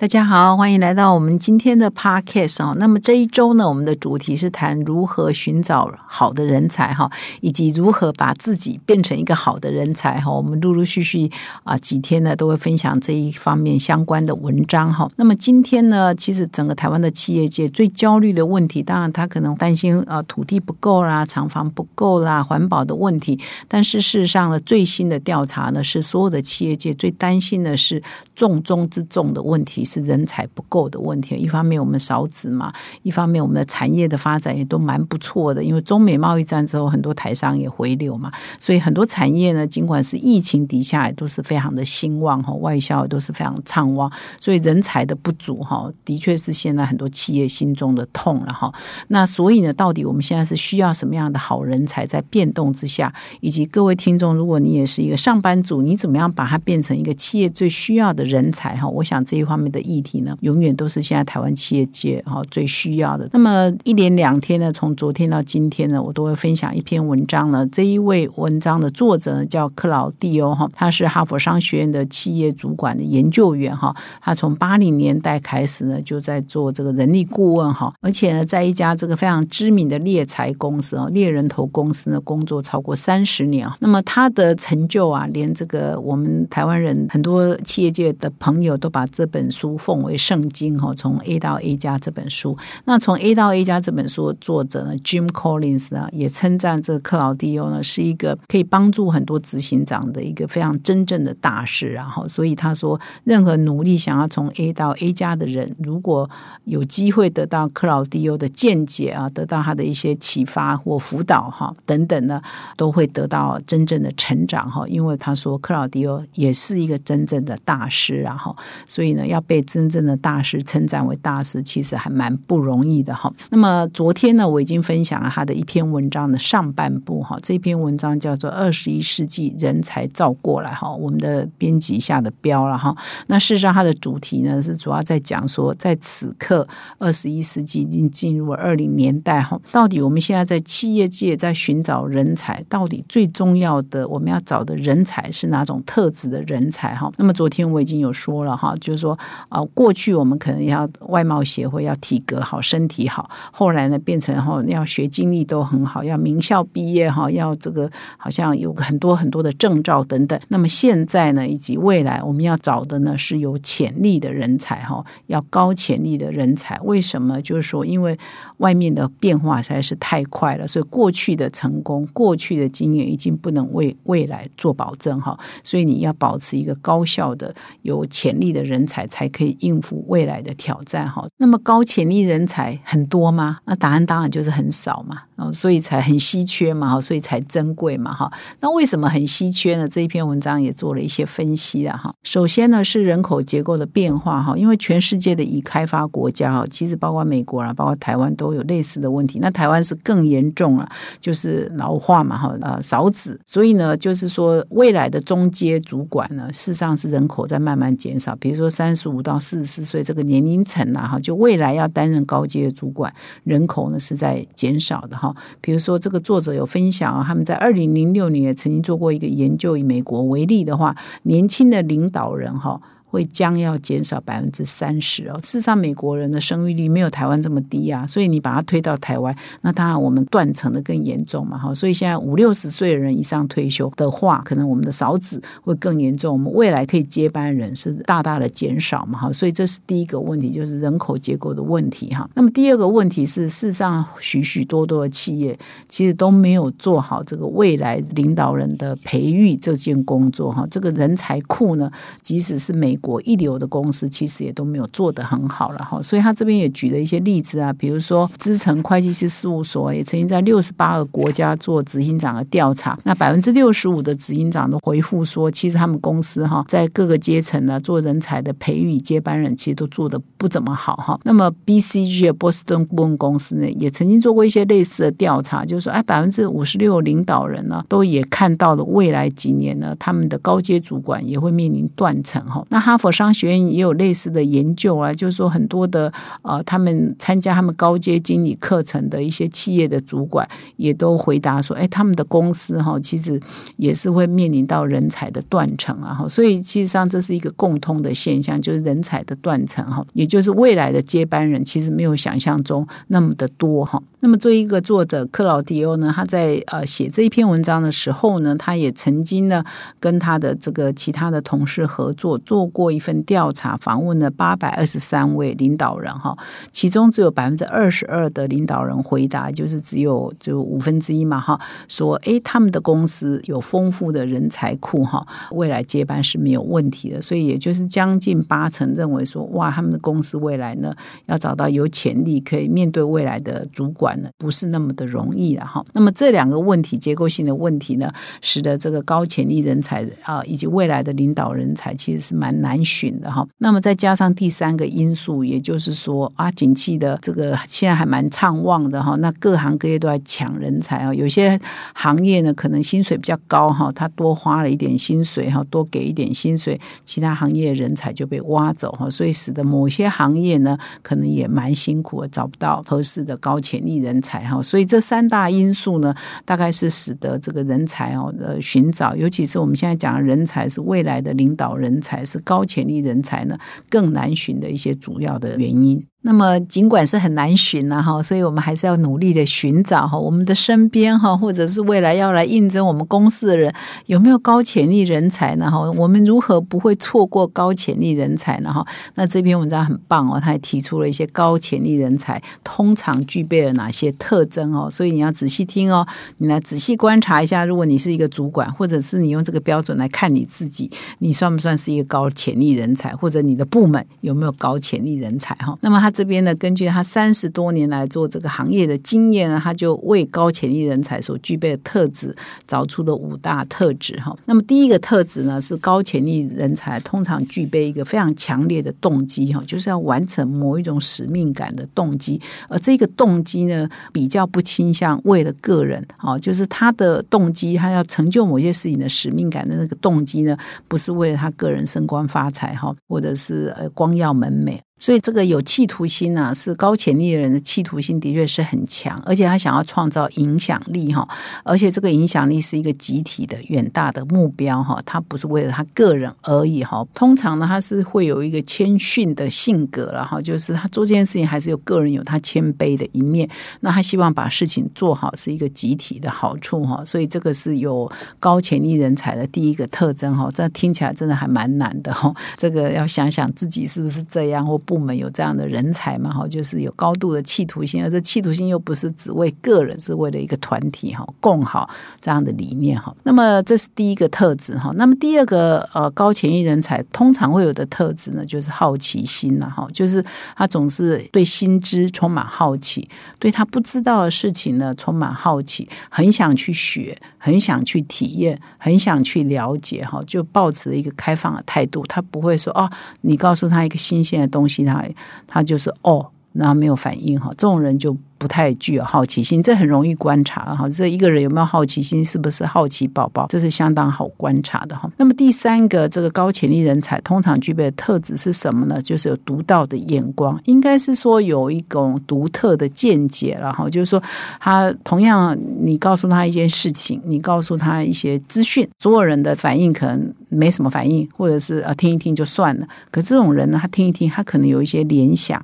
大家好，欢迎来到我们今天的 podcast 哦。那么这一周呢，我们的主题是谈如何寻找好的人才哈，以及如何把自己变成一个好的人才哈。我们陆陆续续啊几天呢都会分享这一方面相关的文章哈。那么今天呢，其实整个台湾的企业界最焦虑的问题，当然他可能担心啊土地不够啦、厂房不够啦、环保的问题。但是事实上呢，最新的调查呢，是所有的企业界最担心的是重中之重的问题。是人才不够的问题。一方面我们少子嘛，一方面我们的产业的发展也都蛮不错的。因为中美贸易战之后，很多台商也回流嘛，所以很多产业呢，尽管是疫情底下，也都是非常的兴旺哈，外销也都是非常畅旺。所以人才的不足哈，的确是现在很多企业心中的痛了哈。那所以呢，到底我们现在是需要什么样的好人才？在变动之下，以及各位听众，如果你也是一个上班族，你怎么样把它变成一个企业最需要的人才哈？我想这一方面的。议题呢，永远都是现在台湾企业界哈最需要的。那么一连两天呢，从昨天到今天呢，我都会分享一篇文章呢。这一位文章的作者呢叫克劳蒂欧哈，他是哈佛商学院的企业主管的研究员哈。他从八零年代开始呢，就在做这个人力顾问哈，而且呢，在一家这个非常知名的猎才公司啊，猎人头公司呢工作超过三十年。那么他的成就啊，连这个我们台湾人很多企业界的朋友都把这本书。奉为圣经哈，从 A 到 A 加这本书，那从 A 到 A 加这本书的作者呢，Jim Collins 呢，也称赞这克劳迪欧呢是一个可以帮助很多执行长的一个非常真正的大师，然后，所以他说，任何努力想要从 A 到 A 加的人，如果有机会得到克劳迪欧的见解啊，得到他的一些启发或辅导哈等等呢，都会得到真正的成长哈，因为他说克劳迪欧也是一个真正的大师，然后，所以呢要被。真正的大师称赞为大师，其实还蛮不容易的哈。那么昨天呢，我已经分享了他的一篇文章的上半部哈。这篇文章叫做《二十一世纪人才照过来》哈，我们的编辑下的标了哈。那事实上，它的主题呢是主要在讲说，在此刻二十一世纪已经进入了二零年代哈，到底我们现在在企业界在寻找人才，到底最重要的我们要找的人才是哪种特质的人才哈？那么昨天我已经有说了哈，就是说啊。过去我们可能要外貌协会要体格好身体好，后来呢变成哈要学经历都很好，要名校毕业哈，要这个好像有很多很多的证照等等。那么现在呢以及未来我们要找的呢是有潜力的人才哈，要高潜力的人才。为什么？就是说因为外面的变化实在是太快了，所以过去的成功、过去的经验已经不能为未来做保证哈。所以你要保持一个高效的、有潜力的人才才可以。应付未来的挑战哈，那么高潜力人才很多吗？那答案当然就是很少嘛，哦，所以才很稀缺嘛，哈，所以才珍贵嘛，哈。那为什么很稀缺呢？这一篇文章也做了一些分析了哈。首先呢是人口结构的变化哈，因为全世界的已开发国家哈，其实包括美国啊，包括台湾都有类似的问题。那台湾是更严重了，就是老化嘛，哈，呃，少子，所以呢，就是说未来的中阶主管呢，事实上是人口在慢慢减少，比如说三十五到。四十四岁这个年龄层啊，哈，就未来要担任高阶主管，人口呢是在减少的哈。比如说，这个作者有分享啊，他们在二零零六年也曾经做过一个研究，以美国为例的话，年轻的领导人哈。会将要减少百分之三十哦。事实上，美国人的生育率没有台湾这么低啊，所以你把它推到台湾，那当然我们断层的更严重嘛，哈。所以现在五六十岁的人以上退休的话，可能我们的少子会更严重，我们未来可以接班人是大大的减少嘛，哈。所以这是第一个问题，就是人口结构的问题哈。那么第二个问题是，事实上许许多多的企业其实都没有做好这个未来领导人的培育这件工作哈。这个人才库呢，即使是美国一流的公司，其实也都没有做得很好了哈。所以他这边也举了一些例子啊，比如说资诚会计师事务所也曾经在六十八个国家做执行长的调查，那百分之六十五的执行长都回复说，其实他们公司哈在各个阶层呢做人才的培育接班人，其实都做的不怎么好哈。那么 BCG 的波士顿顾问公司呢，也曾经做过一些类似的调查，就是说，哎，百分之五十六领导人呢，都也看到了未来几年呢，他们的高阶主管也会面临断层哈。那哈佛商学院也有类似的研究啊，就是说很多的呃，他们参加他们高阶经理课程的一些企业的主管，也都回答说，哎，他们的公司哈，其实也是会面临到人才的断层啊。哈，所以其实上这是一个共通的现象，就是人才的断层哈，也就是未来的接班人其实没有想象中那么的多哈。那么作为一个作者克劳迪欧呢，他在呃写这一篇文章的时候呢，他也曾经呢跟他的这个其他的同事合作做过过一份调查，访问了八百二十三位领导人哈，其中只有百分之二十二的领导人回答，就是只有就五分之一嘛哈，说诶他们的公司有丰富的人才库哈，未来接班是没有问题的，所以也就是将近八成认为说哇，他们的公司未来呢要找到有潜力可以面对未来的主管呢。不是那么的容易了哈。那么这两个问题，结构性的问题呢，使得这个高潜力人才啊，以及未来的领导人才，其实是蛮难难寻的哈。那么再加上第三个因素，也就是说啊，景气的这个现在还蛮畅旺的哈。那各行各业都在抢人才啊，有些行业呢，可能薪水比较高哈，他多花了一点薪水哈，多给一点薪水，其他行业人才就被挖走哈，所以使得某些行业呢，可能也蛮辛苦，找不到合适的高潜力。人才哈，所以这三大因素呢，大概是使得这个人才哦的寻找，尤其是我们现在讲的人才是未来的领导人才，是高高潜力人才呢，更难寻的一些主要的原因。那么，尽管是很难寻呐，哈，所以我们还是要努力的寻找哈，我们的身边哈，或者是未来要来应征我们公司的人，有没有高潜力人才呢？哈，我们如何不会错过高潜力人才呢？哈，那这篇文章很棒哦，他还提出了一些高潜力人才通常具备了哪些特征哦，所以你要仔细听哦，你来仔细观察一下，如果你是一个主管，或者是你用这个标准来看你自己，你算不算是一个高潜力人才，或者你的部门有没有高潜力人才？哈，那么他。这边呢，根据他三十多年来做这个行业的经验呢，他就为高潜力人才所具备的特质找出了五大特质哈。那么第一个特质呢，是高潜力人才通常具备一个非常强烈的动机哈，就是要完成某一种使命感的动机。而这个动机呢，比较不倾向为了个人哈，就是他的动机，他要成就某些事情的使命感的那个动机呢，不是为了他个人升官发财哈，或者是呃光耀门楣。所以这个有企图心呢，是高潜力的人的企图心的确是很强，而且他想要创造影响力哈，而且这个影响力是一个集体的远大的目标哈，他不是为了他个人而已哈。通常呢，他是会有一个谦逊的性格然后就是他做这件事情还是有个人有他谦卑的一面，那他希望把事情做好是一个集体的好处哈，所以这个是有高潜力人才的第一个特征哈。这听起来真的还蛮难的哈，这个要想想自己是不是这样或。部门有这样的人才嘛？哈，就是有高度的企图心，而这企图心又不是只为个人，是为了一个团体哈，共好这样的理念哈。那么这是第一个特质哈。那么第二个呃高潜力人才通常会有的特质呢，就是好奇心了哈，就是他总是对新知充满好奇，对他不知道的事情呢充满好奇，很想去学，很想去体验，很想去了解哈，就保持一个开放的态度，他不会说哦，你告诉他一个新鲜的东西。其他他就是哦，然后没有反应哈，这种人就。不太具有好奇心，这很容易观察哈。这一个人有没有好奇心，是不是好奇宝宝，这是相当好观察的哈。那么第三个，这个高潜力人才通常具备的特质是什么呢？就是有独到的眼光，应该是说有一种独特的见解，然后就是说他同样你告诉他一件事情，你告诉他一些资讯，所有人的反应可能没什么反应，或者是啊听一听就算了。可这种人呢，他听一听，他可能有一些联想，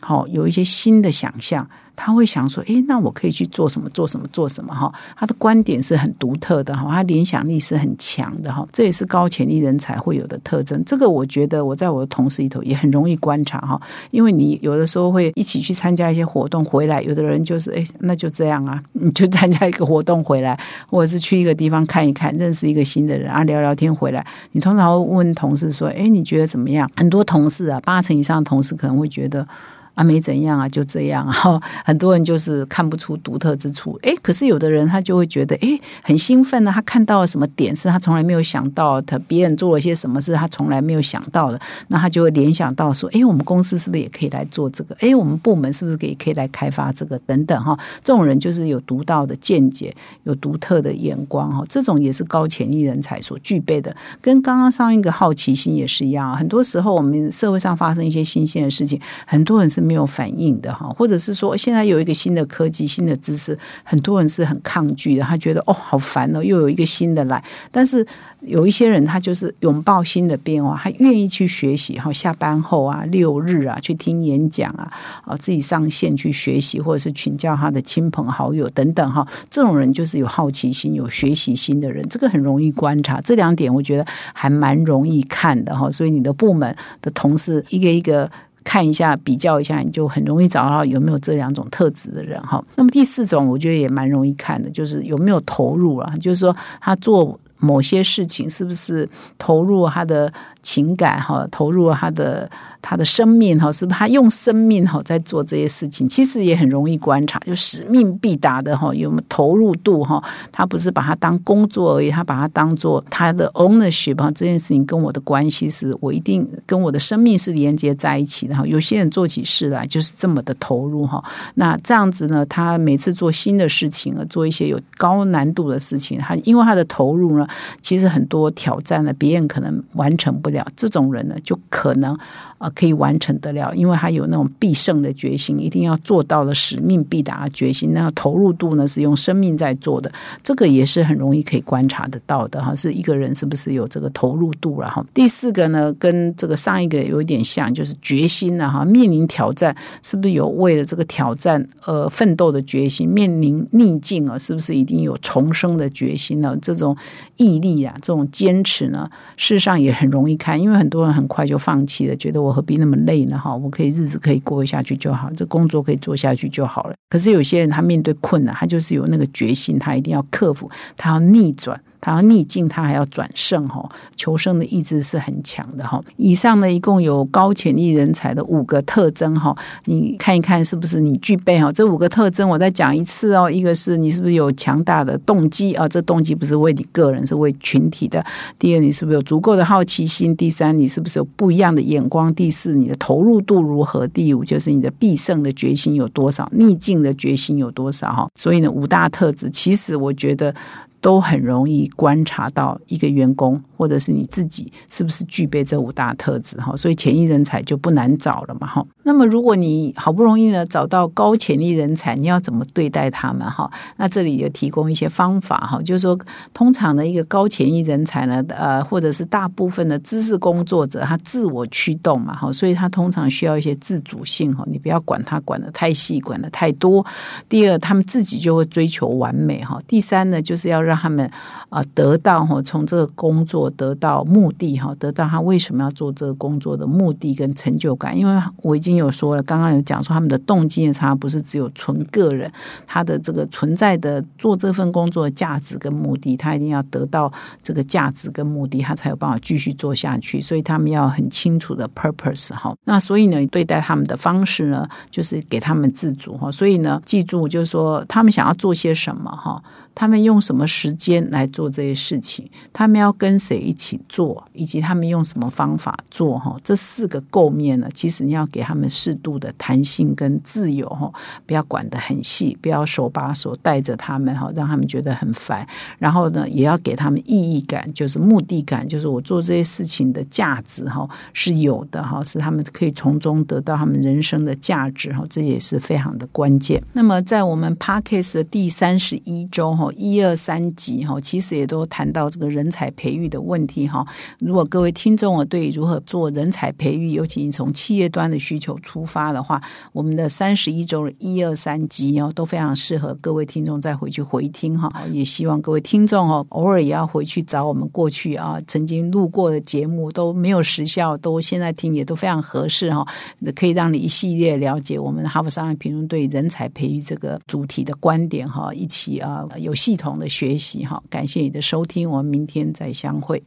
好有一些新的想象。他会想说，诶，那我可以去做什么？做什么？做什么？哈，他的观点是很独特的哈，他联想力是很强的哈，这也是高潜力人才会有的特征。这个我觉得我在我的同事里头也很容易观察哈，因为你有的时候会一起去参加一些活动回来，有的人就是诶，那就这样啊，你就参加一个活动回来，或者是去一个地方看一看，认识一个新的人啊，聊聊天回来，你通常会问同事说，诶，你觉得怎么样？很多同事啊，八成以上的同事可能会觉得。啊，没怎样啊，就这样哈。很多人就是看不出独特之处，哎，可是有的人他就会觉得，哎，很兴奋呢。他看到了什么点是他从来没有想到，他别人做了些什么事他从来没有想到的，那他就会联想到说，哎，我们公司是不是也可以来做这个？哎，我们部门是不是可以可以来开发这个？等等哈。这种人就是有独到的见解，有独特的眼光哈。这种也是高潜力人才所具备的，跟刚刚上一个好奇心也是一样。很多时候我们社会上发生一些新鲜的事情，很多人是。没有反应的哈，或者是说现现在有一个新的科技、新的知识，很多人是很抗拒的。他觉得哦，好烦哦，又有一个新的来。但是有一些人，他就是拥抱新的变化，他愿意去学习哈。下班后啊，六日啊，去听演讲啊，啊，自己上线去学习，或者是请教他的亲朋好友等等哈。这种人就是有好奇心、有学习心的人，这个很容易观察。这两点我觉得还蛮容易看的哈。所以你的部门的同事一个一个。看一下，比较一下，你就很容易找到有没有这两种特质的人哈。那么第四种，我觉得也蛮容易看的，就是有没有投入啊，就是说他做某些事情是不是投入他的情感哈，投入了他的。他的生命哈，是不是他用生命哈在做这些事情？其实也很容易观察，就使命必达的哈，有没有投入度哈？他不是把它当工作而已，他把它当做他的 ownership 哈。这件事情跟我的关系是我一定跟我的生命是连接在一起的哈。有些人做起事来就是这么的投入哈。那这样子呢，他每次做新的事情啊，做一些有高难度的事情，他因为他的投入呢，其实很多挑战呢，别人可能完成不了。这种人呢，就可能。啊，可以完成得了，因为他有那种必胜的决心，一定要做到了使命必达的决心。那投入度呢，是用生命在做的，这个也是很容易可以观察得到的哈。是一个人是不是有这个投入度了哈？第四个呢，跟这个上一个有点像，就是决心了哈。面临挑战，是不是有为了这个挑战而奋斗的决心？面临逆境啊，是不是一定有重生的决心呢？这种毅力啊，这种坚持呢，事实上也很容易看，因为很多人很快就放弃了，觉得我。何必那么累呢？哈，我可以日子可以过下去就好，这工作可以做下去就好了。可是有些人他面对困难，他就是有那个决心，他一定要克服，他要逆转。他逆境，他还要转胜哈，求生的意志是很强的哈。以上呢，一共有高潜力人才的五个特征哈，你看一看是不是你具备哈？这五个特征我再讲一次哦。一个是你是不是有强大的动机啊？这动机不是为你个人，是为群体的。第二，你是不是有足够的好奇心？第三，你是不是有不一样的眼光？第四，你的投入度如何？第五，就是你的必胜的决心有多少？逆境的决心有多少？哈，所以呢，五大特质，其实我觉得。都很容易观察到一个员工或者是你自己是不是具备这五大特质哈，所以潜力人才就不难找了嘛哈。那么如果你好不容易呢找到高潜力人才，你要怎么对待他们哈？那这里也提供一些方法哈，就是说通常的一个高潜力人才呢，呃，或者是大部分的知识工作者，他自我驱动嘛哈，所以他通常需要一些自主性哈，你不要管他管的太细，管的太多。第二，他们自己就会追求完美哈。第三呢，就是要让让他们啊得到哈，从这个工作得到目的哈，得到他为什么要做这个工作的目的跟成就感。因为我已经有说了，刚刚有讲说他们的动机的差不是只有纯个人，他的这个存在的做这份工作的价值跟目的，他一定要得到这个价值跟目的，他才有办法继续做下去。所以他们要很清楚的 purpose 哈。那所以呢，对待他们的方式呢，就是给他们自主哈。所以呢，记住就是说，他们想要做些什么哈。他们用什么时间来做这些事情？他们要跟谁一起做？以及他们用什么方法做？哈，这四个构面呢？其实你要给他们适度的弹性跟自由，哈，不要管得很细，不要手把手带着他们，哈，让他们觉得很烦。然后呢，也要给他们意义感，就是目的感，就是我做这些事情的价值，哈，是有的，哈，是他们可以从中得到他们人生的价值，哈，这也是非常的关键。那么，在我们 Parkes 的第三十一周。一二三三集哈，其实也都谈到这个人才培育的问题哈。如果各位听众啊，对如何做人才培育，尤其从企业端的需求出发的话，我们的三十一周一二三集哦，都非常适合各位听众再回去回听哈。也希望各位听众哦，偶尔也要回去找我们过去啊曾经录过的节目，都没有时效，都现在听也都非常合适哈，可以让你一系列了解我们哈佛商业评论对人才培育这个主题的观点哈，一起啊有系统的学习哈。感谢你的收听，我们明天再相会。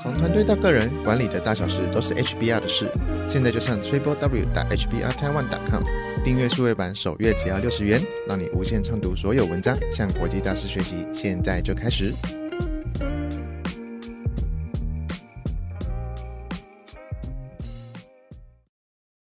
从团队到个人，管理的大小事都是 HBR 的事。现在就上 triple w 打 hbr taiwan com 订阅数位版，首月只要六十元，让你无限畅读所有文章，向国际大师学习。现在就开始。